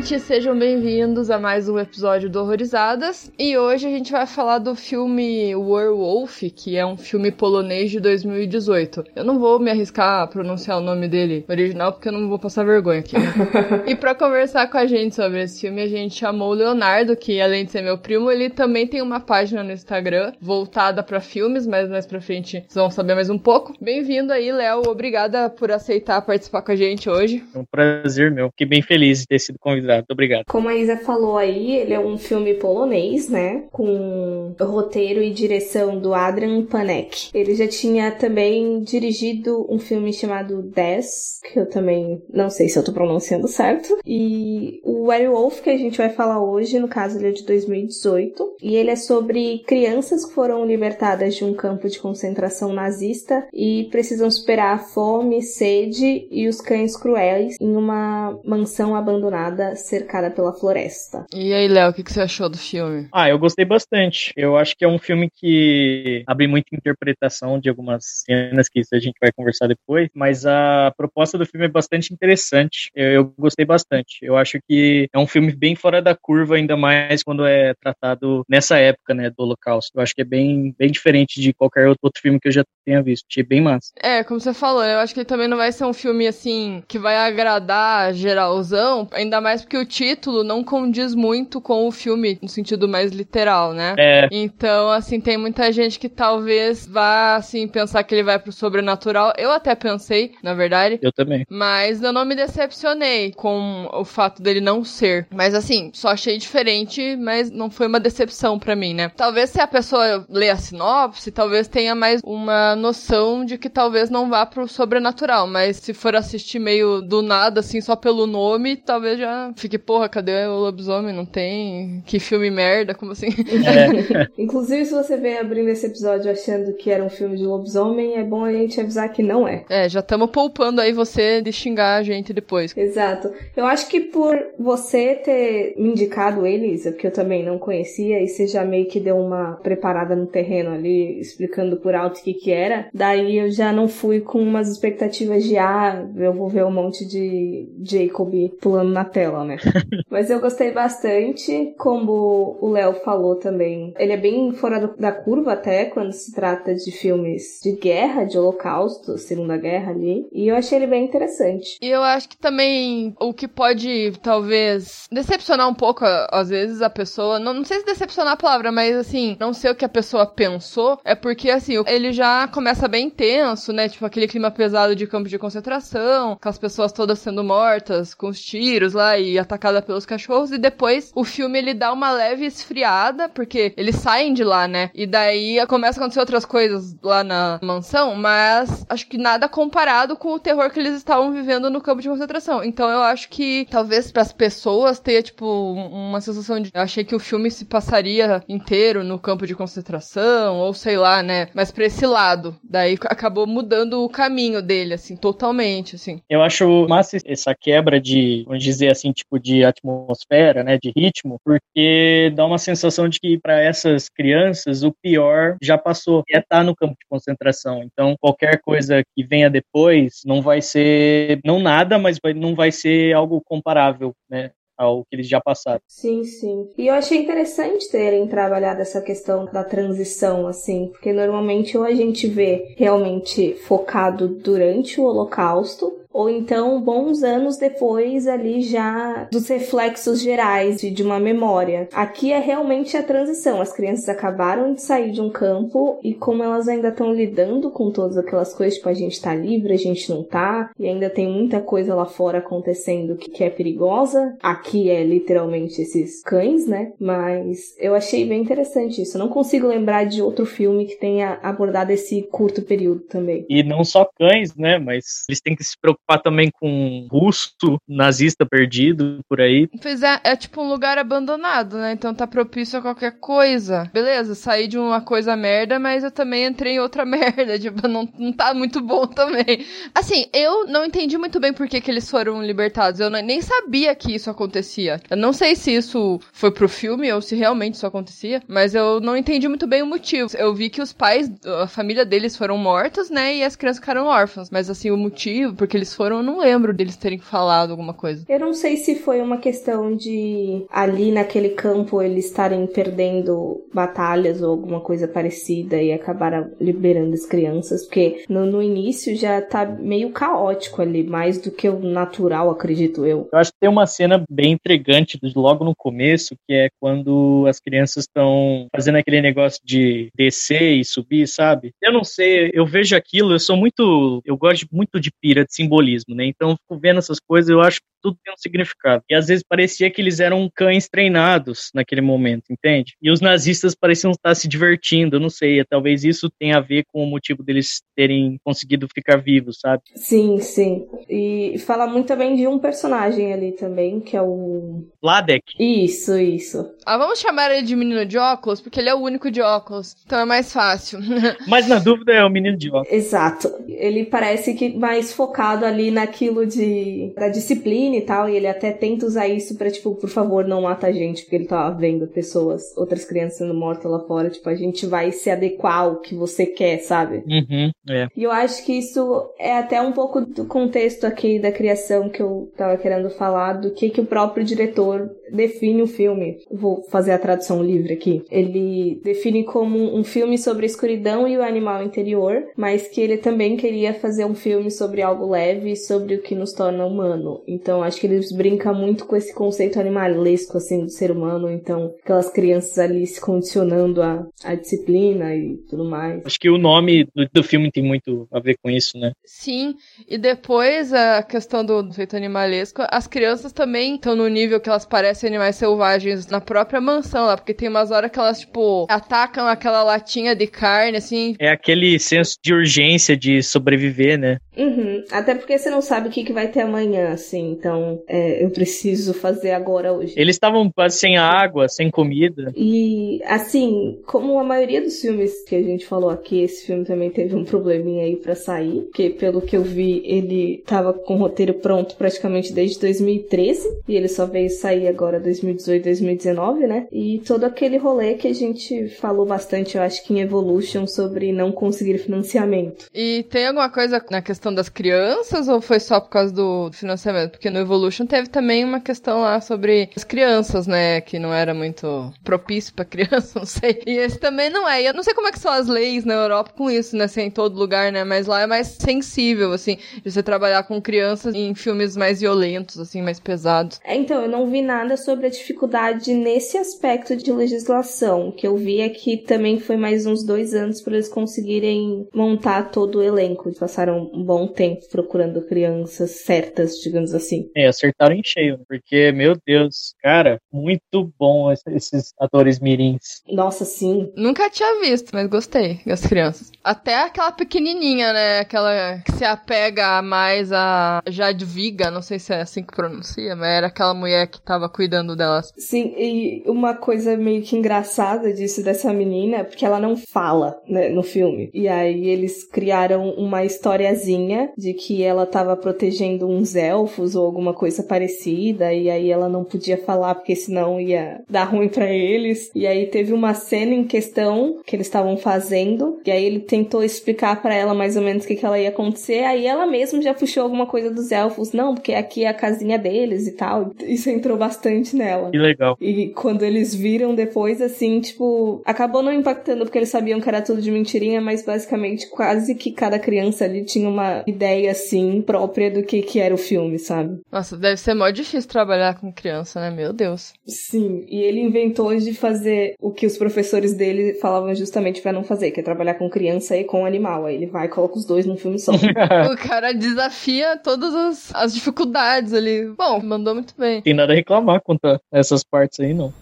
gente, sejam bem-vindos a mais um episódio do Horrorizadas. E hoje a gente vai falar do filme Werewolf, que é um filme polonês de 2018. Eu não vou me arriscar a pronunciar o nome dele original, porque eu não vou passar vergonha aqui. Né? e para conversar com a gente sobre esse filme, a gente chamou o Leonardo, que além de ser meu primo, ele também tem uma página no Instagram voltada para filmes, mas mais pra frente vocês vão saber mais um pouco. Bem-vindo aí, Léo. Obrigada por aceitar participar com a gente hoje. É um prazer meu. Fiquei bem feliz de ter sido convidado. Obrigado. Como a Isa falou aí, ele é um filme polonês, né? Com roteiro e direção do Adrian Panek. Ele já tinha também dirigido um filme chamado Dez, que eu também não sei se eu tô pronunciando certo. E o Werewolf, que a gente vai falar hoje, no caso ele é de 2018. E ele é sobre crianças que foram libertadas de um campo de concentração nazista e precisam superar a fome, sede e os cães cruéis em uma mansão abandonada, cercada pela floresta. E aí, Léo, o que, que você achou do filme? Ah, eu gostei bastante. Eu acho que é um filme que abre muita interpretação de algumas cenas que isso a gente vai conversar depois, mas a proposta do filme é bastante interessante. Eu, eu gostei bastante. Eu acho que é um filme bem fora da curva, ainda mais quando é tratado nessa época, né, do Holocausto. Eu acho que é bem, bem diferente de qualquer outro filme que eu já tenha visto. Achei bem massa. É, como você falou, eu acho que ele também não vai ser um filme assim que vai agradar geralzão, ainda mais porque o título não condiz muito com o filme no sentido mais literal, né? É. Então, assim, tem muita gente que talvez vá, assim, pensar que ele vai pro sobrenatural. Eu até pensei, na verdade. Eu também. Mas eu não me decepcionei com o fato dele não ser. Mas, assim, só achei diferente, mas não foi uma decepção para mim, né? Talvez se a pessoa lê a sinopse, talvez tenha mais uma noção de que talvez não vá pro sobrenatural. Mas se for assistir meio do nada, assim, só pelo nome, talvez já fique, porra, cadê o lobisomem? Não tem. Que filme merda, como assim? É. Inclusive, se você vem abrindo esse episódio achando que era um filme de lobisomem, é bom a gente avisar que não é. É, já estamos poupando aí você de xingar a gente depois. Exato. Eu acho que por você ter me indicado ele, Isa, porque eu também não conhecia, e você já meio que deu uma preparada no terreno ali, explicando por alto o que que era, daí eu já não fui com umas expectativas de, ah, eu vou ver um monte de Jacob pulando na tela, né? Mas eu gostei bastante, como o Léo falou também. Ele é bem fora do, da curva até quando se trata de filmes de guerra, de holocausto, Segunda Guerra ali. E eu achei ele bem interessante. E eu acho que também o que pode, talvez, decepcionar um pouco, às vezes, a pessoa. Não, não sei se decepcionar a palavra, mas assim, não sei o que a pessoa pensou. É porque, assim, ele já começa bem tenso, né? Tipo, aquele clima pesado de campo de concentração, com as pessoas todas sendo mortas, com os tiros lá e atacada pelos cachorros. E depois o filme ele dá uma leve esfriada, porque eles saem de lá, né? E daí começa a acontecer outras coisas lá na mansão, mas acho que nada comparado com o terror que eles estavam vivendo no campo de concentração. Então eu acho que talvez para as pessoas tenha, tipo, uma sensação de. Eu achei que o filme se passaria inteiro no campo de concentração, ou sei lá, né? Mas pra esse lado. Daí acabou mudando o caminho dele, assim, totalmente, assim. Eu acho massa essa quebra de, vamos dizer assim, tipo de atmosfera, né, de ritmo, porque dá uma sensação de que para essas crianças o pior já passou, é estar tá no campo de concentração. Então, qualquer coisa que venha depois não vai ser não nada, mas vai, não vai ser algo comparável, né? ao que eles já passaram. Sim, sim. E eu achei interessante terem trabalhado essa questão da transição, assim, porque normalmente ou a gente vê realmente focado durante o Holocausto, ou então bons anos depois ali já dos reflexos gerais de uma memória. Aqui é realmente a transição. As crianças acabaram de sair de um campo e como elas ainda estão lidando com todas aquelas coisas, tipo a gente tá livre, a gente não tá, e ainda tem muita coisa lá fora acontecendo que, que é perigosa. Aqui é literalmente esses cães, né? Mas eu achei bem interessante isso. Eu não consigo lembrar de outro filme que tenha abordado esse curto período também. E não só cães, né? Mas eles têm que se preocupar preocupar também com russo, nazista perdido por aí. Pois é, é tipo um lugar abandonado, né? Então tá propício a qualquer coisa. Beleza, saí de uma coisa merda, mas eu também entrei em outra merda. Tipo, não, não tá muito bom também. Assim, eu não entendi muito bem por que, que eles foram libertados. Eu nem sabia que isso acontecia. Eu não sei se isso foi pro filme ou se realmente isso acontecia, mas eu não entendi muito bem o motivo. Eu vi que os pais, a família deles foram mortos, né? E as crianças ficaram órfãs. Mas assim, o motivo, porque eles foram, eu não lembro deles terem falado alguma coisa. Eu não sei se foi uma questão de ali naquele campo eles estarem perdendo batalhas ou alguma coisa parecida e acabaram liberando as crianças, porque no, no início já tá meio caótico ali, mais do que o natural, acredito eu. Eu acho que tem uma cena bem intrigante logo no começo, que é quando as crianças estão fazendo aquele negócio de descer e subir, sabe? Eu não sei, eu vejo aquilo, eu sou muito, eu gosto muito de pira, de simbolismo, né? Então, fico vendo essas coisas, eu acho tudo tem um significado. E às vezes parecia que eles eram cães treinados naquele momento, entende? E os nazistas pareciam estar se divertindo, não sei, talvez isso tenha a ver com o motivo deles terem conseguido ficar vivos, sabe? Sim, sim. E fala muito também de um personagem ali também, que é o. Ladek. Isso, isso. Ah, vamos chamar ele de menino de óculos, porque ele é o único de óculos. Então é mais fácil. Mas na dúvida é o menino de óculos. Exato. Ele parece que mais focado ali naquilo de da disciplina e tal, e ele até tenta usar isso pra, tipo, por favor, não mata a gente, porque ele tá vendo pessoas, outras crianças sendo mortas lá fora, tipo, a gente vai se adequar ao que você quer, sabe? Uhum, é. E eu acho que isso é até um pouco do contexto aqui da criação que eu tava querendo falar, do que que o próprio diretor define o filme. Vou fazer a tradução livre aqui. Ele define como um filme sobre a escuridão e o animal interior, mas que ele também queria fazer um filme sobre algo leve, sobre o que nos torna humano. Então acho que ele brinca muito com esse conceito animalesco assim do ser humano, então aquelas crianças ali se condicionando à, à disciplina e tudo mais. Acho que o nome do, do filme tem muito a ver com isso, né? Sim, e depois a questão do feito animalesco, as crianças também estão no nível que elas parecem animais selvagens na própria mansão lá, porque tem umas horas que elas, tipo, atacam aquela latinha de carne, assim. É aquele senso de urgência de sobreviver, né? Uhum. Até porque você não sabe o que, que vai ter amanhã, assim, então é, eu preciso fazer agora hoje. Eles estavam quase sem água, sem comida. E, assim, como a maioria dos filmes que a gente falou aqui, esse filme também teve um probleminha aí para sair, porque pelo que eu vi, ele tava com o roteiro pronto praticamente desde 2013, e ele só veio sair agora 2018, 2019, né? E todo aquele rolê que a gente falou bastante, eu acho que em Evolution, sobre não conseguir financiamento. E tem alguma coisa na questão das crianças ou foi só por causa do financiamento? Porque no Evolution teve também uma questão lá sobre as crianças, né? Que não era muito propício pra criança, não sei. E esse também não é. E eu não sei como é que são as leis na Europa com isso, né? Assim, em todo lugar, né? Mas lá é mais sensível, assim, de você trabalhar com crianças em filmes mais violentos, assim, mais pesados. É, então, eu não vi nada sobre a dificuldade nesse aspecto de legislação. O que eu vi é que também foi mais uns dois anos para eles conseguirem montar todo o elenco. Eles passaram um bom tempo procurando crianças certas, digamos assim. É, acertaram em cheio, né? porque, meu Deus, cara, muito bom esses atores mirins. Nossa, sim. Nunca tinha visto, mas gostei das crianças. Até aquela pequenininha, né? Aquela que se apega mais a Jadviga, não sei se é assim que pronuncia, mas era aquela mulher que tava cuidando delas. Sim, e uma coisa meio que engraçada disso dessa menina, é porque ela não fala, né, no filme. E aí eles criaram uma historiazinha de que ela tava protegendo uns elfos ou alguma coisa parecida, e aí ela não podia falar porque senão ia dar ruim para eles. E aí teve uma cena em questão que eles estavam fazendo, e aí ele tentou explicar para ela mais ou menos o que, que ela ia acontecer, aí ela mesma já puxou alguma coisa dos elfos, não, porque aqui é a casinha deles e tal. Isso entrou bastante nela. Que legal. E quando eles viram depois, assim, tipo, acabou não impactando porque eles sabiam que era tudo de mentirinha, mas basicamente quase que cada criança ali tinha uma ideia, assim, própria do que, que era o filme, sabe? Nossa, deve ser mó difícil trabalhar com criança, né? Meu Deus. Sim, e ele inventou de fazer o que os professores dele falavam justamente para não fazer, que é trabalhar com criança e com animal. Aí ele vai e coloca os dois num filme só. o cara desafia todas as, as dificuldades ali. Bom, mandou muito bem. Tem nada a reclamar quanto a essas partes aí, não.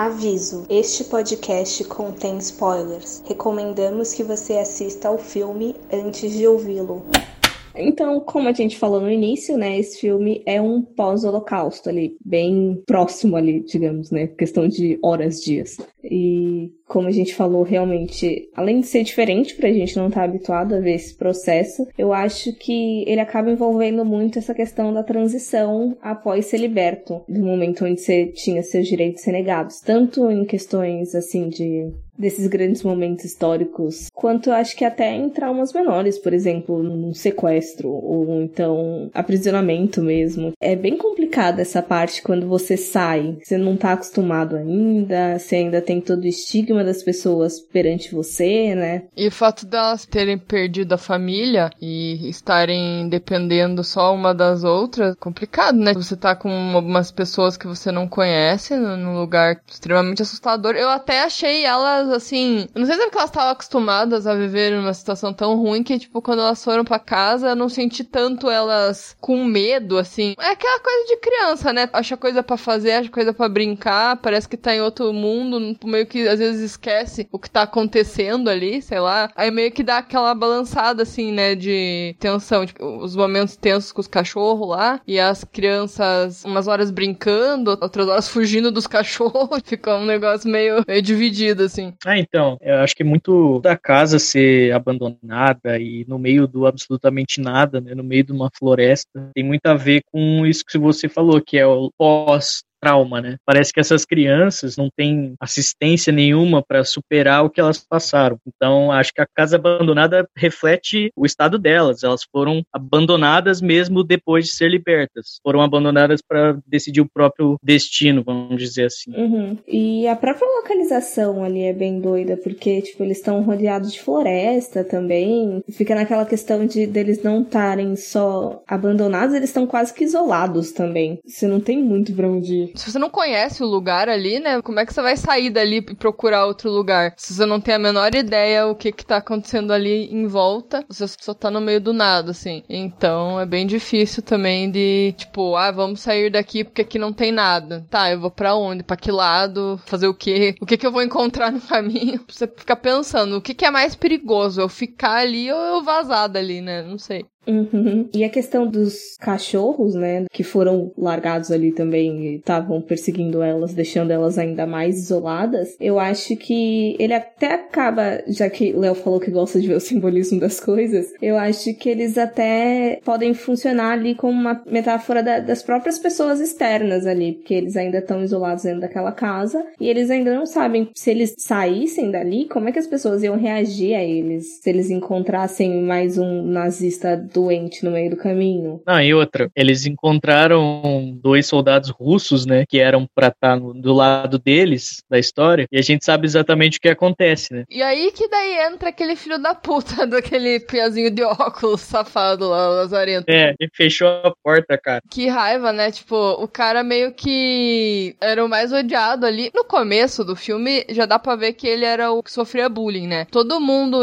Aviso: este podcast contém spoilers. Recomendamos que você assista ao filme antes de ouvi-lo. Então, como a gente falou no início, né, esse filme é um pós-holocausto ali, bem próximo ali, digamos, né, questão de horas, dias. E como a gente falou, realmente, além de ser diferente pra gente não estar tá habituado a ver esse processo, eu acho que ele acaba envolvendo muito essa questão da transição após ser liberto, do momento onde você tinha seus direitos negados, tanto em questões assim de desses grandes momentos históricos, quanto acho que até em traumas menores, por exemplo, num sequestro ou então aprisionamento mesmo. É bem complicada essa parte quando você sai, você não tá acostumado ainda, você ainda tem todo o estigma das pessoas perante você, né? E o fato delas terem perdido a família e estarem dependendo só uma das outras, complicado, né? Você tá com algumas pessoas que você não conhece num lugar extremamente assustador. Eu até achei elas assim. Não sei se é porque elas estavam acostumadas a viver numa situação tão ruim que, tipo, quando elas foram para casa, eu não senti tanto elas com medo, assim. É aquela coisa de criança, né? Acha coisa para fazer, acha coisa para brincar, parece que tá em outro mundo, meio que às vezes esquece o que tá acontecendo ali, sei lá. Aí meio que dá aquela balançada, assim, né? De tensão. Tipo, os momentos tensos com os cachorros lá e as crianças umas horas brincando, outras horas fugindo dos cachorros. Ficou um negócio meio, meio dividido, assim. Ah, então, eu acho que é muito da casa ser abandonada e no meio do absolutamente nada, né, no meio de uma floresta, tem muito a ver com isso que você falou, que é o pós trauma, né? Parece que essas crianças não têm assistência nenhuma para superar o que elas passaram. Então, acho que a casa abandonada reflete o estado delas. Elas foram abandonadas mesmo depois de ser libertas. Foram abandonadas para decidir o próprio destino, vamos dizer assim. Uhum. E a própria localização ali é bem doida, porque tipo eles estão rodeados de floresta também. Fica naquela questão de deles não estarem só abandonados, eles estão quase que isolados também. Você não tem muito para onde ir se você não conhece o lugar ali, né? Como é que você vai sair dali e procurar outro lugar? Se você não tem a menor ideia o que que tá acontecendo ali em volta, você só tá no meio do nada, assim. Então é bem difícil também de, tipo, ah, vamos sair daqui porque aqui não tem nada. Tá, eu vou para onde? Para que lado? Fazer o quê? O que que eu vou encontrar no caminho? Você fica pensando, o que que é mais perigoso? Eu ficar ali ou eu vazar dali, né? Não sei. Uhum. E a questão dos cachorros, né, que foram largados ali também e estavam perseguindo elas, deixando elas ainda mais isoladas, eu acho que ele até acaba, já que Léo falou que gosta de ver o simbolismo das coisas, eu acho que eles até podem funcionar ali como uma metáfora da, das próprias pessoas externas ali, porque eles ainda estão isolados dentro daquela casa e eles ainda não sabem se eles saíssem dali, como é que as pessoas iam reagir a eles, se eles encontrassem mais um nazista doente no meio do caminho. Ah, e outra, eles encontraram dois soldados russos, né, que eram pra estar tá do lado deles, da história, e a gente sabe exatamente o que acontece, né. E aí que daí entra aquele filho da puta daquele piazinho de óculos safado lá, o Lazarento. É, ele fechou a porta, cara. Que raiva, né, tipo, o cara meio que era o mais odiado ali. No começo do filme, já dá pra ver que ele era o que sofria bullying, né. Todo mundo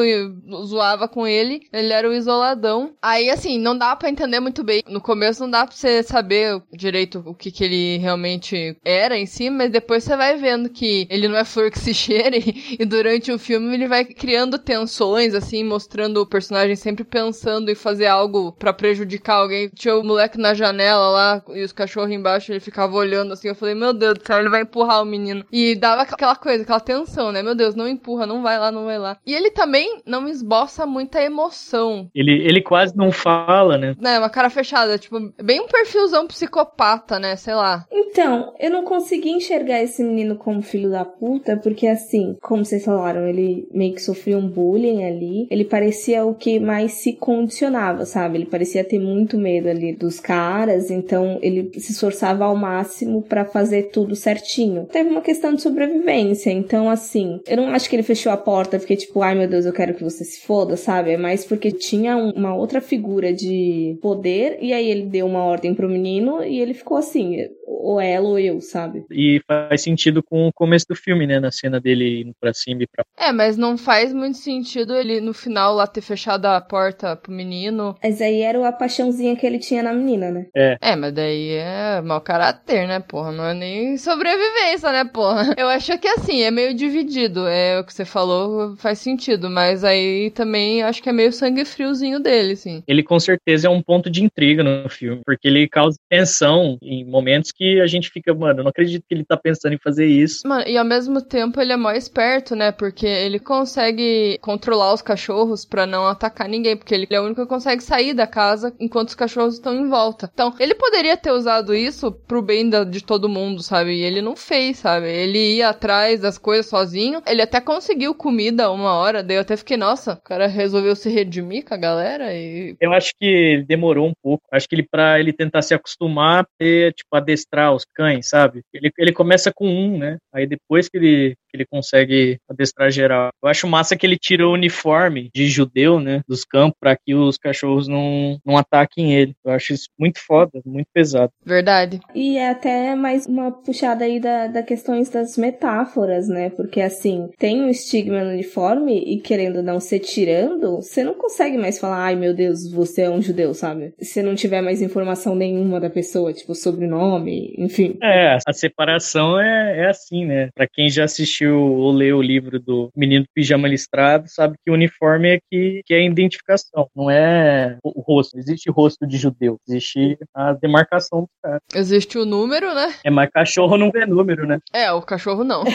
zoava com ele, ele era o isoladão. Aí Aí, assim, não dá para entender muito bem. No começo não dá pra você saber direito o que, que ele realmente era em si, mas depois você vai vendo que ele não é flor que se cheire, e durante o filme ele vai criando tensões, assim, mostrando o personagem sempre pensando em fazer algo para prejudicar alguém. Tinha o moleque na janela lá, e os cachorros embaixo, ele ficava olhando assim, eu falei, meu Deus do céu, ele vai empurrar o menino. E dava aquela coisa, aquela tensão, né? Meu Deus, não empurra, não vai lá, não vai lá. E ele também não esboça muita emoção. Ele, ele quase não não fala, né? É, uma cara fechada, tipo, bem um perfilzão psicopata, né? Sei lá. Então, eu não consegui enxergar esse menino como filho da puta, porque assim, como vocês falaram, ele meio que sofreu um bullying ali. Ele parecia o que mais se condicionava, sabe? Ele parecia ter muito medo ali dos caras, então ele se esforçava ao máximo para fazer tudo certinho. Teve uma questão de sobrevivência, então assim, eu não acho que ele fechou a porta porque tipo, ai meu Deus, eu quero que você se foda, sabe? É mais porque tinha uma outra figura figura de poder, e aí ele deu uma ordem pro menino e ele ficou assim. ou ela ou eu, sabe? E faz sentido com o começo do filme, né? Na cena dele indo pra cima e pra. É, mas não faz muito sentido ele no final lá ter fechado a porta pro menino. Mas aí era a paixãozinha que ele tinha na menina, né? É. É, mas daí é mau caráter, né, porra? Não é nem sobrevivência, né, porra? Eu acho que assim, é meio dividido. É o que você falou, faz sentido. Mas aí também acho que é meio sangue friozinho dele, assim. Ele com certeza é um ponto de intriga no filme, porque ele causa tensão em momentos que a gente fica, mano, não acredito que ele tá pensando em fazer isso. Mano, e ao mesmo tempo ele é mó esperto, né? Porque ele consegue controlar os cachorros pra não atacar ninguém, porque ele é o único que consegue sair da casa enquanto os cachorros estão em volta. Então, ele poderia ter usado isso pro bem da- de todo mundo, sabe? E ele não fez, sabe? Ele ia atrás das coisas sozinho. Ele até conseguiu comida uma hora, daí eu até fiquei, nossa, o cara resolveu se redimir com a galera e. Eu acho que ele demorou um pouco. Acho que ele, pra ele tentar se acostumar, ter, tipo, adestrar os cães, sabe? Ele, ele começa com um, né? Aí depois que ele, ele consegue adestrar geral. Eu acho massa que ele tira o uniforme de judeu, né? Dos campos, pra que os cachorros não, não ataquem ele. Eu acho isso muito foda, muito pesado. Verdade. E é até mais uma puxada aí da, da questões das metáforas, né? Porque assim, tem um estigma no uniforme e querendo não ser tirando, você não consegue mais falar, ai meu Deus, você é um judeu, sabe? Se não tiver mais informação nenhuma da pessoa, tipo sobrenome, enfim. É, a separação é, é assim, né? Pra quem já assistiu ou leu o livro do Menino do Pijama Listrado, sabe que o uniforme é que, que é a identificação, não é o o rosto. Não existe rosto de judeu, existe a demarcação do cara. Existe o número, né? É, mas cachorro não vê número, né? É, o cachorro não.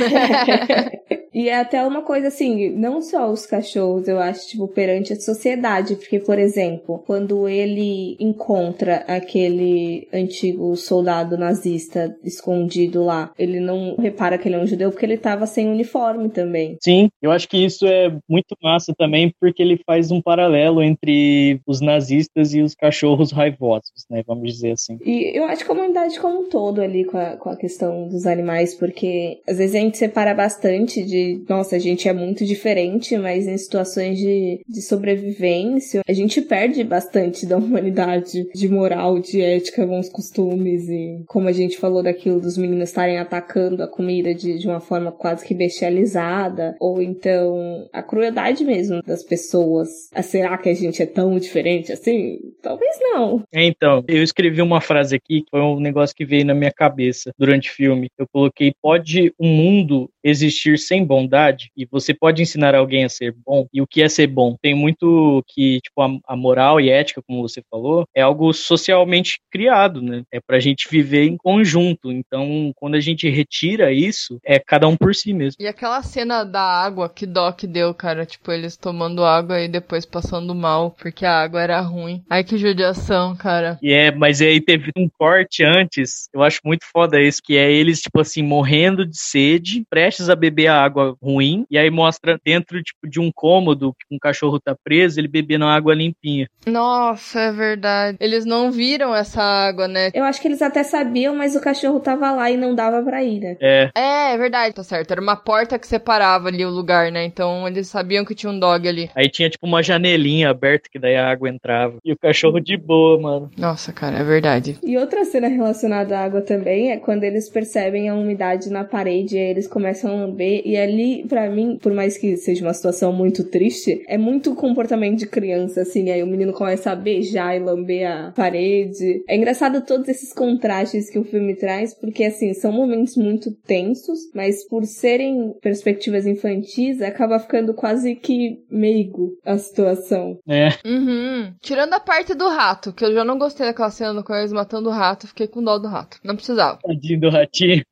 E é até uma coisa assim, não só os cachorros, eu acho, tipo, perante a sociedade. Porque, por exemplo, quando ele encontra aquele antigo soldado nazista escondido lá, ele não repara que ele é um judeu porque ele tava sem uniforme também. Sim, eu acho que isso é muito massa também, porque ele faz um paralelo entre os nazistas e os cachorros raivosos, né? Vamos dizer assim. E eu acho que a humanidade como um todo ali com a, com a questão dos animais, porque às vezes a gente separa bastante de, nossa, a gente é muito diferente, mas em situações de, de sobrevivência, a gente perde bastante da humanidade, de moral, de ética, bons costumes e como a gente falou daquilo dos meninos estarem atacando a comida de, de uma forma quase que bestializada, ou então a crueldade mesmo das pessoas. Ah, será que a gente é tão diferente assim? Talvez não. É, Então, eu escrevi uma frase aqui que foi um negócio que veio na minha cabeça durante o filme. Eu coloquei: pode um mundo existir sem bondade e você pode ensinar alguém a ser bom. E o que é ser bom? Tem muito que, tipo, a, a moral e ética, como você falou, é algo socialmente criado, né? É pra gente viver em conjunto. Então, quando a gente retira isso, é cada um por si mesmo. E aquela cena da água, que dó que deu, cara. Tipo, eles tomando água e depois passando mal, porque a água era ruim. Ai, que judiação, cara. E é, mas aí teve um corte antes, eu acho muito foda isso, que é eles, tipo assim, morrendo de sede, prestes a beber a água ruim, e aí mostra dentro, tipo, de um cômodo que um cachorro tá preso, ele bebendo a água limpinha. Nossa, é verdade. Eles não viram essa água, né? Eu acho que eles até sabiam, mas o cachorro tava lá e não dava pra ir, né? É, É, é verdade, tá certo. Era uma porta que separava ali o lugar, né? Então eles sabiam que tinha um dog ali. aí tinha, tipo, uma janelinha aberta que daí a água entrava. E o cachorro de boa, mano. Nossa, cara, é verdade. E outra cena relacionada à água também é quando eles percebem a umidade na parede e aí eles começam a lamber. E ali, pra mim, por mais que seja uma situação muito triste, é muito comportamento de criança, assim. Aí o menino começa a beijar e lamber a parede. É engraçado todos esses contrastes que o filme traz, porque, assim, são momentos muito tensos, mas por serem perspectivas infantis, acaba ficando quase que meigo a situação. É, Uhum. Tirando a parte do rato, que eu já não gostei daquela cena do Coelho matando o rato, fiquei com dó do rato. Não precisava. tadinho do ratinho.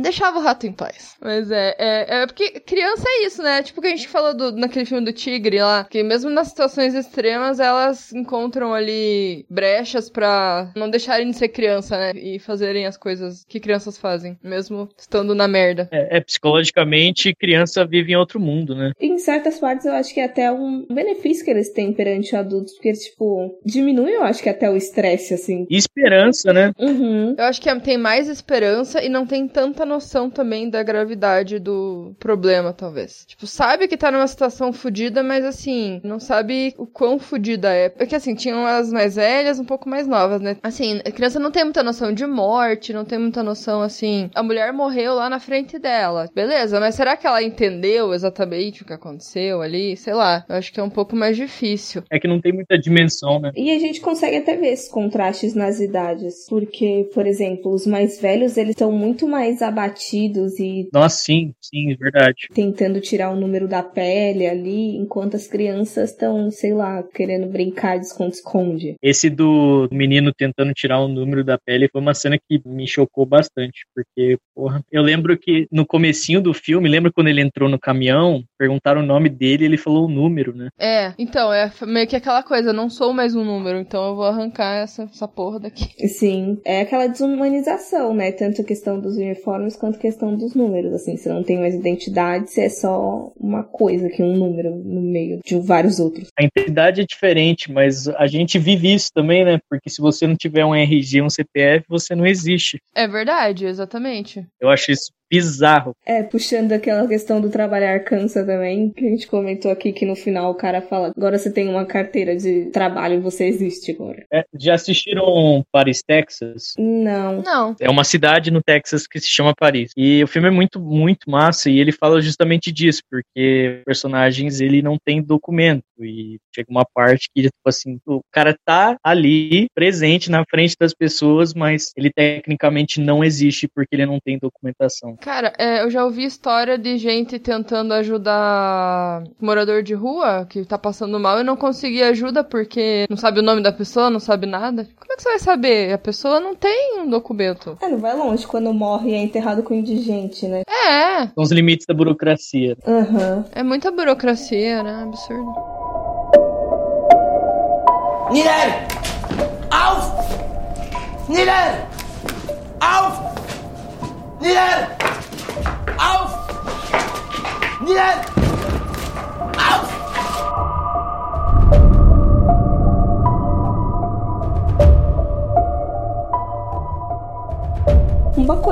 Deixava o rato em paz. Mas é, é, é porque criança é isso, né? Tipo o que a gente falou do, naquele filme do Tigre lá, que mesmo nas situações extremas, elas encontram ali brechas pra não deixarem de ser criança, né? E fazerem as coisas que crianças fazem, mesmo estando na merda. É, é, biologicamente, criança vive em outro mundo, né? Em certas partes, eu acho que é até um benefício que eles têm perante adultos, porque, tipo, diminui, eu acho que até o estresse, assim. E esperança, né? Uhum. Eu acho que tem mais esperança e não tem tanta noção também da gravidade do problema, talvez. Tipo, sabe que tá numa situação fodida, mas assim, não sabe o quão fodida é. Porque assim, tinham as mais velhas, um pouco mais novas, né? Assim, a criança não tem muita noção de morte, não tem muita noção assim. A mulher morreu lá na frente dela. Beleza, mas será que ela entendeu exatamente o que aconteceu ali? Sei lá. Eu acho que é um pouco mais difícil. É que não tem muita dimensão, né? E a gente consegue até ver esses contrastes nas idades. Porque, por exemplo, os mais velhos, eles estão muito mais abatidos e. Nossa, sim, sim, é verdade. Tentando tirar o número da pele ali, enquanto as crianças estão, sei lá, querendo brincar de esconde-esconde. Esse do menino tentando tirar o número da pele foi uma cena que me chocou bastante, porque, porra, eu lembro que no comecinho do filme, lembra quando ele entrou no caminhão, perguntaram o nome dele e ele falou o número, né? É, então, é meio que aquela coisa, não sou mais um número, então eu vou arrancar essa, essa porra daqui. Sim, é aquela desumanização, né? Tanto a questão dos uniformes quanto a questão dos números, assim, você não tem mais identidade, você é só uma coisa que um número no meio de vários outros. A identidade é diferente, mas a gente vive isso também, né? Porque se você não tiver um RG, um CPF, você não existe. É verdade, exatamente. Eu acho isso bizarro. É, puxando aquela questão do trabalhar cansa também, que a gente comentou aqui que no final o cara fala, agora você tem uma carteira de trabalho, você existe agora. É, já assistiram Paris, Texas? Não. Não. É uma cidade no Texas que se chama Paris. E o filme é muito, muito massa e ele fala justamente disso, porque personagens ele não tem documento e chega uma parte que, tipo assim, o cara tá ali, presente na frente das pessoas, mas ele tecnicamente não existe porque ele não tem documentação. Cara, é, eu já ouvi história de gente tentando ajudar morador de rua que tá passando mal e não conseguia ajuda porque não sabe o nome da pessoa, não sabe nada. Como é que você vai saber? A pessoa não tem um documento. É, não vai longe quando morre e é enterrado com indigente, né? É. São os limites da burocracia. Aham. Uhum. É muita burocracia, né? Absurdo. Nieder! Auf! Nieder! Auf! Nieder! Auf! Nieder!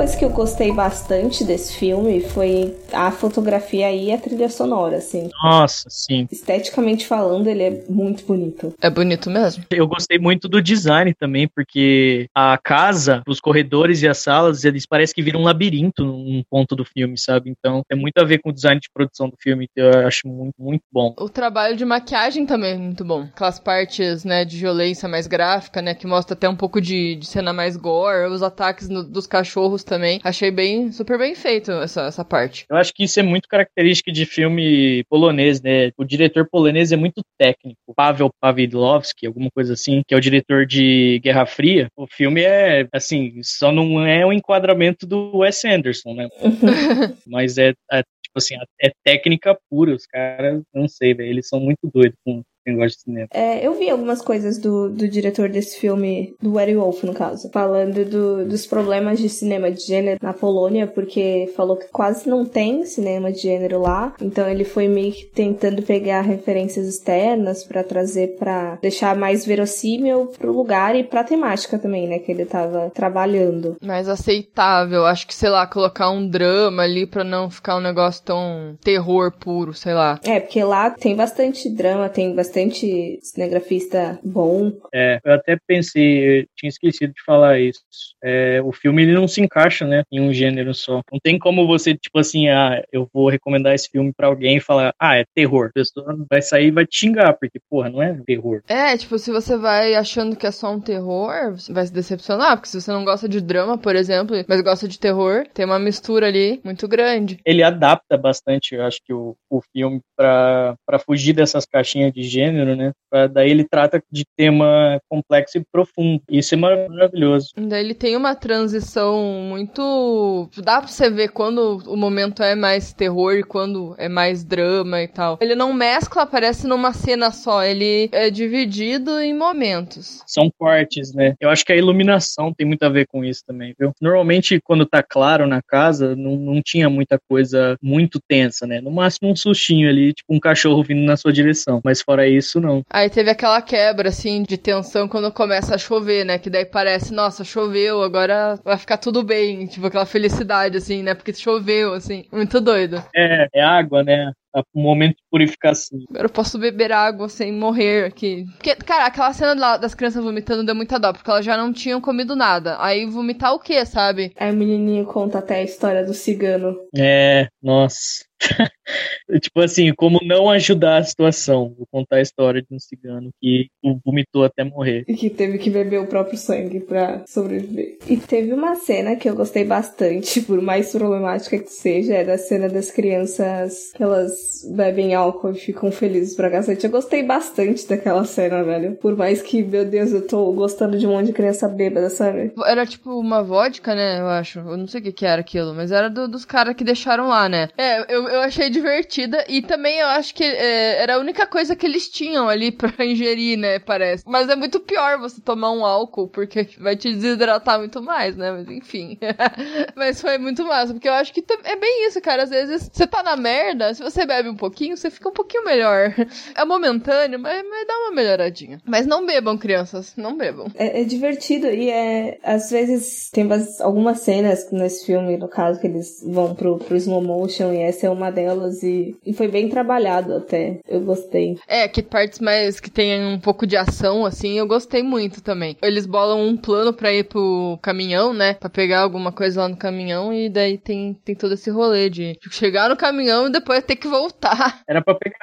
Coisa que eu gostei bastante desse filme foi a fotografia e a trilha sonora, assim. Nossa, sim. Esteticamente falando, ele é muito bonito. É bonito mesmo. Eu gostei muito do design também, porque a casa, os corredores e as salas, eles parecem que viram um labirinto num ponto do filme, sabe? Então, tem muito a ver com o design de produção do filme, que eu acho muito, muito bom. O trabalho de maquiagem também é muito bom. Aquelas partes, né, de violência mais gráfica, né, que mostra até um pouco de, de cena mais gore, os ataques no, dos cachorros cachorros também. Achei bem, super bem feito essa, essa parte. Eu acho que isso é muito característica de filme polonês, né? O diretor polonês é muito técnico. Pavel Pawlowski, alguma coisa assim, que é o diretor de Guerra Fria. O filme é, assim, só não é um enquadramento do Wes Anderson, né? Mas é, é tipo assim, é técnica pura. Os caras, não sei, velho, eles são muito doidos com quem gosta de cinema. É, eu vi algumas coisas do, do diretor desse filme, do Werewolf, no caso, falando do, dos problemas de cinema de gênero na Polônia, porque falou que quase não tem cinema de gênero lá, então ele foi meio que tentando pegar referências externas para trazer para deixar mais verossímil pro lugar e pra temática também, né, que ele tava trabalhando. Mais aceitável, acho que, sei lá, colocar um drama ali pra não ficar um negócio tão terror puro, sei lá. É, porque lá tem bastante drama, tem bastante bastante cinegrafista bom. É, eu até pensei, eu tinha esquecido de falar isso. É, o filme ele não se encaixa, né, em um gênero só. Não tem como você, tipo assim, ah, eu vou recomendar esse filme para alguém e falar, ah, é terror. A pessoa vai sair e vai te xingar, porque, porra, não é terror. É, tipo, se você vai achando que é só um terror, você vai se decepcionar, porque se você não gosta de drama, por exemplo, mas gosta de terror, tem uma mistura ali muito grande. Ele adapta bastante, eu acho que o, o filme para fugir dessas caixinhas de gênero gênero, né? Daí ele trata de tema complexo e profundo. Isso é maravilhoso. Daí ele tem uma transição muito. Dá pra você ver quando o momento é mais terror e quando é mais drama e tal. Ele não mescla, aparece numa cena só. Ele é dividido em momentos. São cortes, né? Eu acho que a iluminação tem muito a ver com isso também, viu? Normalmente, quando tá claro na casa, não, não tinha muita coisa muito tensa, né? No máximo um sustinho ali, tipo um cachorro vindo na sua direção. Mas fora isso, não. Aí teve aquela quebra, assim, de tensão quando começa a chover, né? Que daí parece, nossa, choveu, agora vai ficar tudo bem. Tipo, aquela felicidade, assim, né? Porque choveu, assim. Muito doido. É, é água, né? um momento de purificação. Agora eu posso beber água sem morrer aqui. Porque, cara, aquela cena das crianças vomitando deu muita dó, porque elas já não tinham comido nada. Aí vomitar o quê, sabe? Aí o menininho conta até a história do cigano. É, nossa. tipo assim, como não ajudar a situação. Vou contar a história de um cigano que vomitou até morrer. E que teve que beber o próprio sangue para sobreviver. E teve uma cena que eu gostei bastante, por mais problemática que seja, é da cena das crianças que elas bebem álcool e ficam felizes pra cacete. Eu gostei bastante daquela cena, velho. Por mais que, meu Deus, eu tô gostando de um monte de criança bêbada, sabe? Era tipo uma vodka, né? Eu acho. Eu não sei o que, que era aquilo, mas era do, dos caras que deixaram lá, né? É, eu, eu achei divertida e também eu acho que é, era a única coisa que eles tinham ali pra ingerir, né? Parece. Mas é muito pior você tomar um álcool, porque vai te desidratar muito mais, né? Mas enfim. mas foi muito massa, porque eu acho que é bem isso, cara. Às vezes você tá na merda, se você bebe um pouquinho, você fica um pouquinho melhor. É momentâneo, mas, mas dá uma melhoradinha. Mas não bebam, crianças. Não bebam. É, é divertido e é. Às vezes tem algumas cenas nesse filme, no caso, que eles vão pro, pro slow motion e essa é uma delas e, e foi bem trabalhado até. Eu gostei. É, que partes mais que tem um pouco de ação, assim, eu gostei muito também. Eles bolam um plano pra ir pro caminhão, né? Pra pegar alguma coisa lá no caminhão e daí tem, tem todo esse rolê de chegar no caminhão e depois ter que voltar. Era pra pegar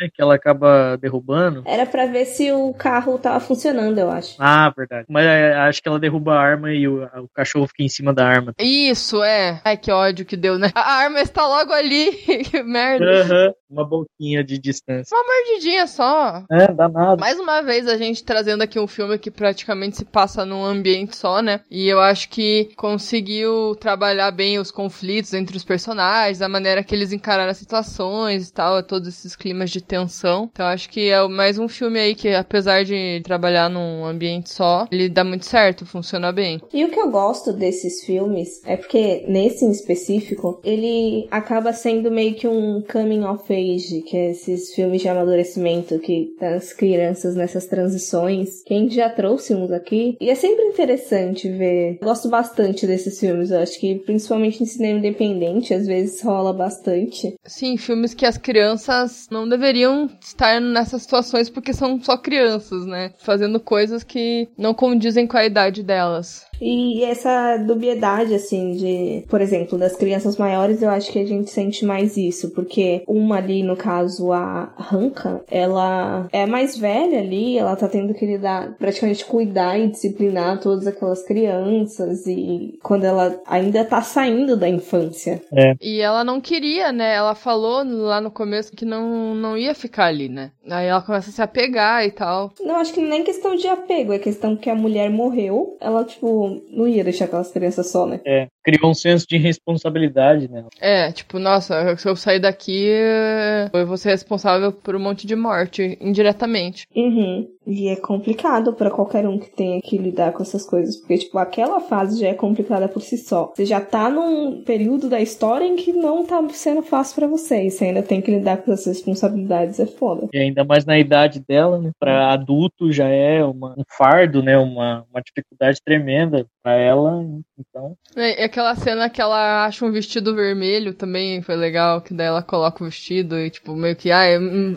né, que ela acaba derrubando. Era para ver se o carro tava funcionando, eu acho. Ah, verdade. Mas é, acho que ela derruba a arma e o, o, cachorro fica em cima da arma. Isso, é. Ai, que ódio que deu, né? A arma está logo ali. que merda. Uhum. Uma boquinha de distância. Uma mordidinha só. É, danado. Mais uma vez, a gente trazendo aqui um filme que praticamente se passa num ambiente só, né? E eu acho que conseguiu trabalhar bem os conflitos entre os personagens, a maneira que eles encararam as situações e tal, todos esses climas de tensão. Então acho que é mais um filme aí que, apesar de trabalhar num ambiente só, ele dá muito certo, funciona bem. E o que eu gosto desses filmes é porque, nesse em específico, ele acaba sendo meio que um coming of age, que é esses filmes de amadurecimento que das crianças nessas transições, que a gente já trouxe uns aqui. E é sempre interessante ver. Eu gosto bastante desses filmes, eu acho que principalmente em cinema independente, às vezes rola bastante. Sim, filmes que as crianças não deveriam deveriam estar nessas situações porque são só crianças, né? Fazendo coisas que não condizem com a idade delas. E essa dubiedade, assim, de, por exemplo, das crianças maiores, eu acho que a gente sente mais isso, porque uma ali, no caso, a Ranka, ela é mais velha ali, ela tá tendo que lidar, praticamente cuidar e disciplinar todas aquelas crianças, e quando ela ainda tá saindo da infância. É. E ela não queria, né? Ela falou lá no começo que não, não ia ficar ali, né? Aí ela começa a se apegar e tal. Não, acho que nem questão de apego, é questão que a mulher morreu, ela, tipo, não, ia deixar aquelas crianças só, né? É, criou um senso de responsabilidade, né? É, tipo, nossa, se eu sair daqui, eu vou ser responsável por um monte de morte, indiretamente. Uhum. E é complicado para qualquer um que tenha que lidar com essas coisas, porque, tipo, aquela fase já é complicada por si só. Você já tá num período da história em que não tá sendo fácil para você, e você ainda tem que lidar com essas responsabilidades, é foda. E ainda mais na idade dela, né? Pra adulto já é uma, um fardo, né? Uma, uma dificuldade tremenda para ela, então. É, aquela cena que ela acha um vestido vermelho também foi legal, que daí ela coloca o vestido e, tipo, meio que, ah,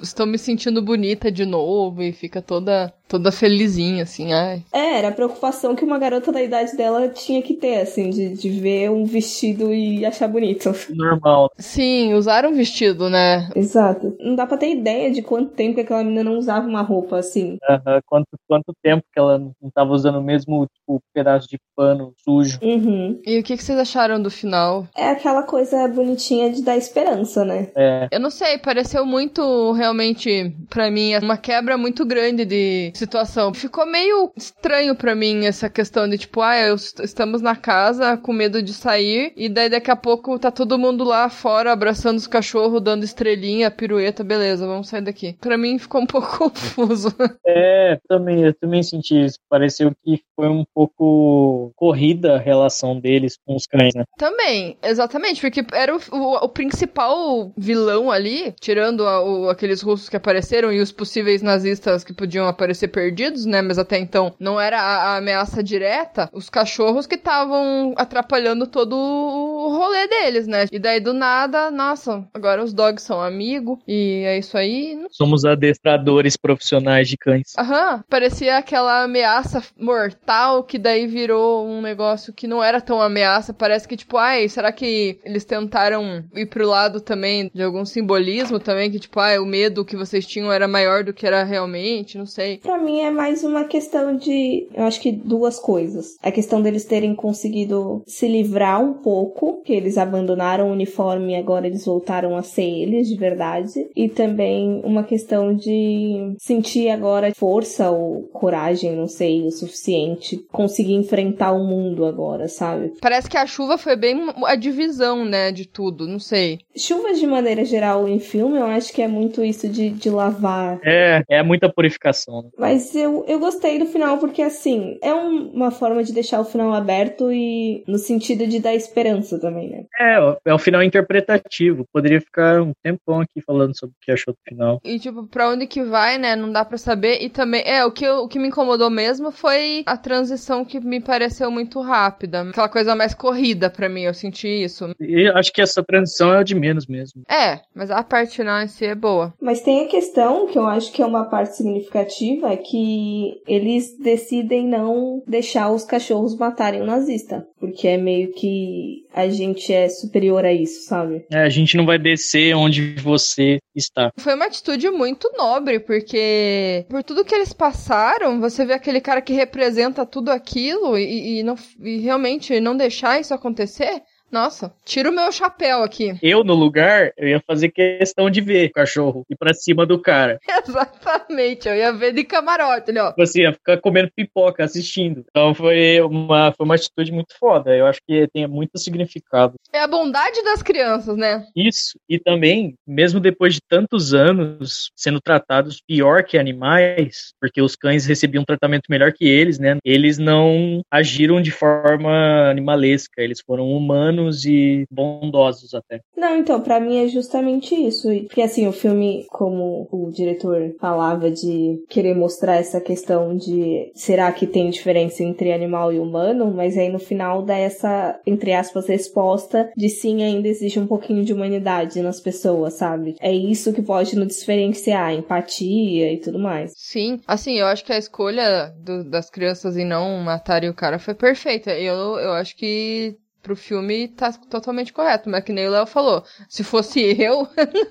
estou me sentindo bonita de novo, e fica toda toda felizinha, assim, ai. É, era a preocupação que uma garota da idade dela tinha que ter, assim, de, de ver um vestido e achar bonito. Normal. Sim, usar um vestido, né? Exato. Não dá pra ter ideia de quanto tempo que aquela menina não usava uma roupa assim. Uhum. Quanto, quanto tempo que ela não tava usando o mesmo tipo, pedaço de pano sujo. Uhum. E o que, que vocês acharam do final? É aquela coisa bonitinha de dar esperança, né? É, Eu não sei, pareceu muito realmente pra mim uma quebra muito grande de situação. Ficou meio estranho pra mim essa questão de tipo, ah, eu est- estamos na casa com medo de sair e daí daqui a pouco tá todo mundo lá fora abraçando os cachorros, dando estrelinha, pirueta, beleza, vamos sair daqui. Pra mim ficou um pouco confuso. é, também, eu também senti isso. Pareceu que foi um pouco corrida a relação deles com os cães, né? Também, exatamente, porque era o, o- o principal vilão ali, tirando a- o- aqueles russos que apareceram e os possíveis nazistas que podiam aparecer perdidos, né? Mas até então não era a, a ameaça direta, os cachorros que estavam atrapalhando todo o rolê deles, né? E daí do nada, nossa, agora os dogs são amigos e é isso aí. Somos adestradores profissionais de cães. Aham, parecia aquela ameaça mortal que daí virou um negócio que não era tão ameaça. Parece que, tipo, ai, será que eles tentaram ir pro lado também de algum simbolismo também? Que, tipo, ai, o medo que vocês tinham era maior do que era realmente? Não sei. Pra mim é mais uma questão de, eu acho que duas coisas. A questão deles terem conseguido se livrar um pouco, que eles abandonaram o uniforme e agora eles voltaram a ser eles de verdade. E também uma questão de sentir agora força ou coragem, não sei, o suficiente, conseguir enfrentar o mundo agora, sabe? Parece que a chuva foi bem a divisão, né, de tudo. Não sei. Chuvas de maneira geral em filme, eu acho que é muito isso de, de lavar É, é muita purificação. Mas eu, eu gostei do final porque, assim, é um- uma forma de deixar o final aberto e no sentido de dar esperança também, né? É, é um final interpretativo. Poderia ficar um tempão aqui falando sobre o que achou do final. E, tipo, pra onde que vai, né? Não dá pra saber. E também, é, o que, eu- o que me incomodou mesmo foi a transição que me pareceu muito rápida. Aquela coisa mais corrida pra mim, eu senti isso. E acho que essa transição é o de menos mesmo. É, mas a parte final em si é boa. Mas tem a questão, que eu acho que é uma parte significativa, que eles decidem não deixar os cachorros matarem o nazista. Porque é meio que a gente é superior a isso, sabe? É, a gente não vai descer onde você está. Foi uma atitude muito nobre, porque por tudo que eles passaram, você vê aquele cara que representa tudo aquilo e, e não, e realmente não deixar isso acontecer. Nossa, tira o meu chapéu aqui. Eu, no lugar, eu ia fazer questão de ver o cachorro ir pra cima do cara. Exatamente, eu ia ver de camarote, ali, ó. Tipo assim, ia ficar comendo pipoca, assistindo. Então foi uma, foi uma atitude muito foda. Eu acho que tem muito significado. É a bondade das crianças, né? Isso. E também, mesmo depois de tantos anos sendo tratados pior que animais, porque os cães recebiam um tratamento melhor que eles, né? Eles não agiram de forma animalesca. Eles foram humanos e bondosos até. Não, então, pra mim é justamente isso. E- Porque assim, o filme, como o diretor falava de querer mostrar essa questão de será que tem diferença entre animal e humano, mas aí no final dá essa, entre aspas, resposta de sim, ainda existe um pouquinho de humanidade nas pessoas, sabe? É isso que pode nos diferenciar, empatia e tudo mais. Sim, assim, eu acho que a escolha do- das crianças em não matarem o cara foi perfeita. Eu, eu acho que pro filme tá totalmente correto, mas que nem o Léo falou. Se fosse eu.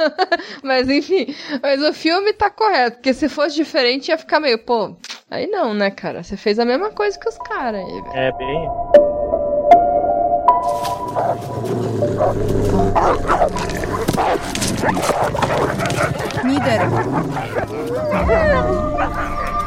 mas enfim, mas o filme tá correto, porque se fosse diferente ia ficar meio, pô. Aí não, né, cara? Você fez a mesma coisa que os caras aí, velho. É bem. Nieder.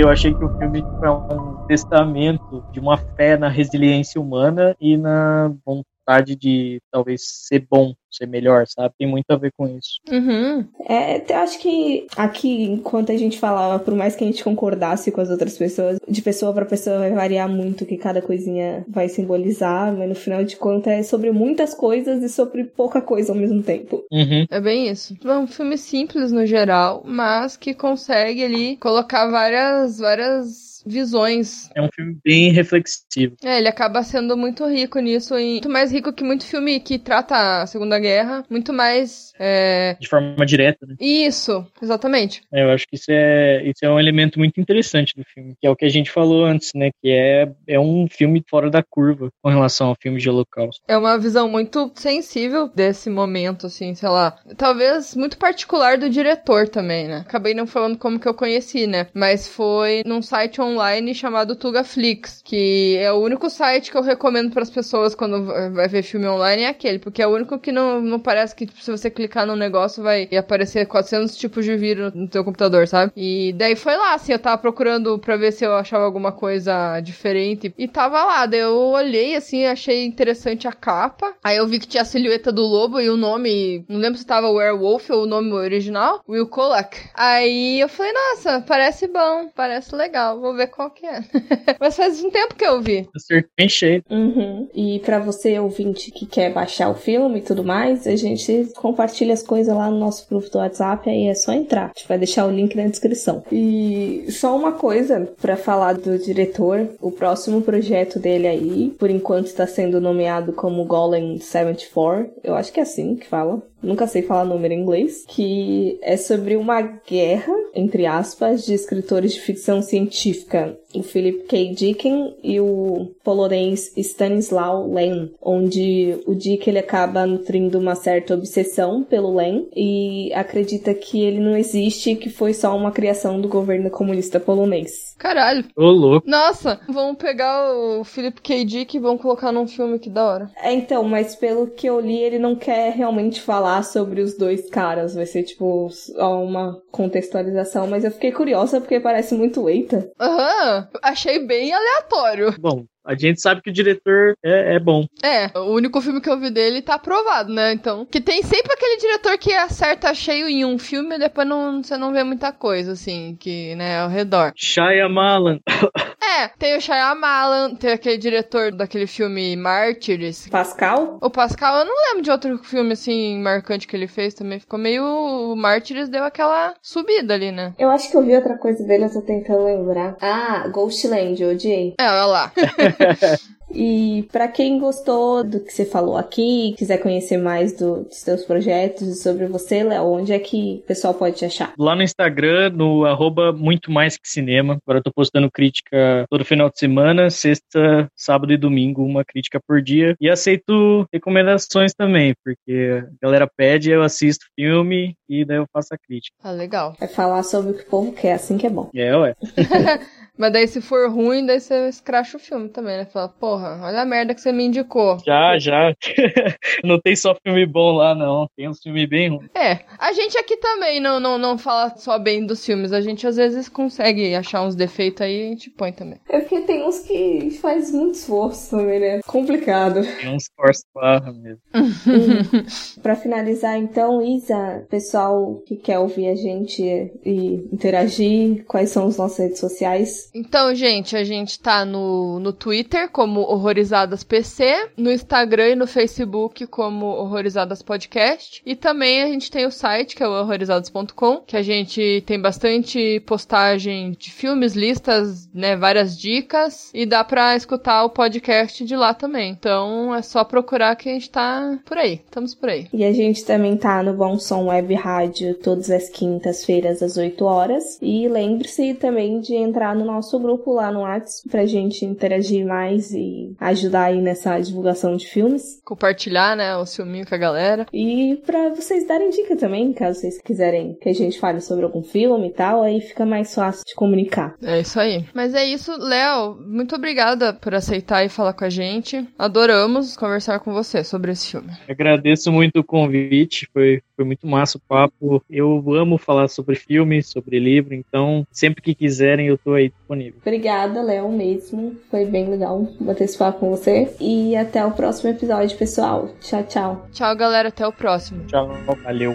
eu achei que o filme é um testamento de uma fé na resiliência humana e na vontade de talvez ser bom, ser melhor, sabe? Tem muito a ver com isso. Uhum. É, eu acho que aqui, enquanto a gente falava, por mais que a gente concordasse com as outras pessoas, de pessoa pra pessoa vai variar muito o que cada coisinha vai simbolizar, mas no final de contas é sobre muitas coisas e sobre pouca coisa ao mesmo tempo. Uhum. É bem isso. É um filme simples no geral, mas que consegue ali colocar várias, várias visões. É um filme bem reflexivo. É, ele acaba sendo muito rico nisso, e muito mais rico que muito filme que trata a Segunda Guerra, muito mais. É... De forma direta, né? Isso, exatamente. É, eu acho que isso é, isso é um elemento muito interessante do filme, que é o que a gente falou antes, né? Que é, é um filme fora da curva com relação ao filme de Holocausto. É uma visão muito sensível desse momento, assim, sei lá. Talvez muito particular do diretor também, né? Acabei não falando como que eu conheci, né? Mas foi num site online chamado Tugaflix, que é o único site que eu recomendo para as pessoas quando vai ver filme online é aquele, porque é o único que não, não parece que tipo, se você clicar no negócio vai aparecer 400 tipos de vírus no teu computador, sabe? E daí foi lá, assim, eu tava procurando pra ver se eu achava alguma coisa diferente e tava lá, daí eu olhei assim, achei interessante a capa. Aí eu vi que tinha a silhueta do lobo e o nome, não lembro se tava Werewolf ou o nome original, Will Kolak. Aí eu falei, nossa, parece bom, parece legal, vou ver qual que é. Mas faz um tempo que eu vi. Acertei bem cheio. Uhum. E para você, ouvinte, que quer baixar o filme e tudo mais, a gente compartilha as coisas lá no nosso grupo do WhatsApp, aí é só entrar. A gente vai deixar o link na descrição. E só uma coisa para falar do diretor, o próximo projeto dele aí, por enquanto está sendo nomeado como Golem 74, eu acho que é assim que fala nunca sei falar número em inglês, que é sobre uma guerra, entre aspas, de escritores de ficção científica, o Philip K. Dicken e o polonês Stanislaw Lem, onde o Dick ele acaba nutrindo uma certa obsessão pelo Lem e acredita que ele não existe, que foi só uma criação do governo comunista polonês. Caralho. Ô, louco. Nossa, vamos pegar o Philip K. Dick e vamos colocar num filme que da hora. É, então, mas pelo que eu li, ele não quer realmente falar sobre os dois caras. Vai ser, tipo, uma contextualização, mas eu fiquei curiosa porque parece muito eita. Aham, achei bem aleatório. Bom, a gente sabe que o diretor é, é, bom. É, o único filme que eu vi dele tá aprovado, né? Então. Que tem sempre aquele diretor que acerta cheio em um filme e depois não, você não vê muita coisa, assim, que, né, ao redor. Shyamalan. É, tem o Shyamalan, tem aquele diretor daquele filme Mártires. Pascal? O Pascal, eu não lembro de outro filme, assim, marcante que ele fez também. Ficou meio... O Mártires deu aquela subida ali, né? Eu acho que eu vi outra coisa dele, eu tô tentando lembrar. Ah, Ghostland, eu odiei. É, olha lá. E para quem gostou do que você falou aqui, quiser conhecer mais do, dos seus projetos e sobre você, Léo, onde é que o pessoal pode te achar? Lá no Instagram, no arroba muito mais que cinema. Agora eu tô postando crítica todo final de semana, sexta, sábado e domingo, uma crítica por dia. E aceito recomendações também, porque a galera pede, eu assisto filme e daí eu faço a crítica. Ah, legal. É falar sobre o que o povo quer, assim que é bom. É, ué. Mas daí, se for ruim, daí você escracha o filme também, né? Fala, porra, olha a merda que você me indicou. Já, já. não tem só filme bom lá, não. Tem uns filmes bem ruins. É, a gente aqui também não, não, não fala só bem dos filmes. A gente às vezes consegue achar uns defeitos aí e a gente põe também. É porque tem uns que faz muito esforço também, né? Complicado. Tem uns força barra mesmo. pra finalizar, então, Isa, pessoal que quer ouvir a gente e interagir, quais são as nossas redes sociais? Então, gente, a gente tá no, no Twitter como Horrorizadas PC, no Instagram e no Facebook como Horrorizadas Podcast. E também a gente tem o site, que é o horrorizadas.com, que a gente tem bastante postagem de filmes, listas, né, várias dicas. E dá pra escutar o podcast de lá também. Então é só procurar que a gente tá por aí. Estamos por aí. E a gente também tá no Bom Som Web Rádio todas as quintas-feiras às 8 horas. E lembre-se também de entrar no nosso grupo lá no WhatsApp pra gente interagir mais e ajudar aí nessa divulgação de filmes. Compartilhar, né, o filminho com a galera. E pra vocês darem dica também, caso vocês quiserem que a gente fale sobre algum filme e tal, aí fica mais fácil de comunicar. É isso aí. Mas é isso, Léo. Muito obrigada por aceitar e falar com a gente. Adoramos conversar com você sobre esse filme. Agradeço muito o convite, foi, foi muito massa o papo. Eu amo falar sobre filme, sobre livro, então sempre que quiserem eu tô aí disponível. Obrigada, Léo, mesmo. Foi bem legal bater esse papo com você. E até o próximo episódio, pessoal. Tchau, tchau. Tchau, galera. Até o próximo. Tchau, valeu.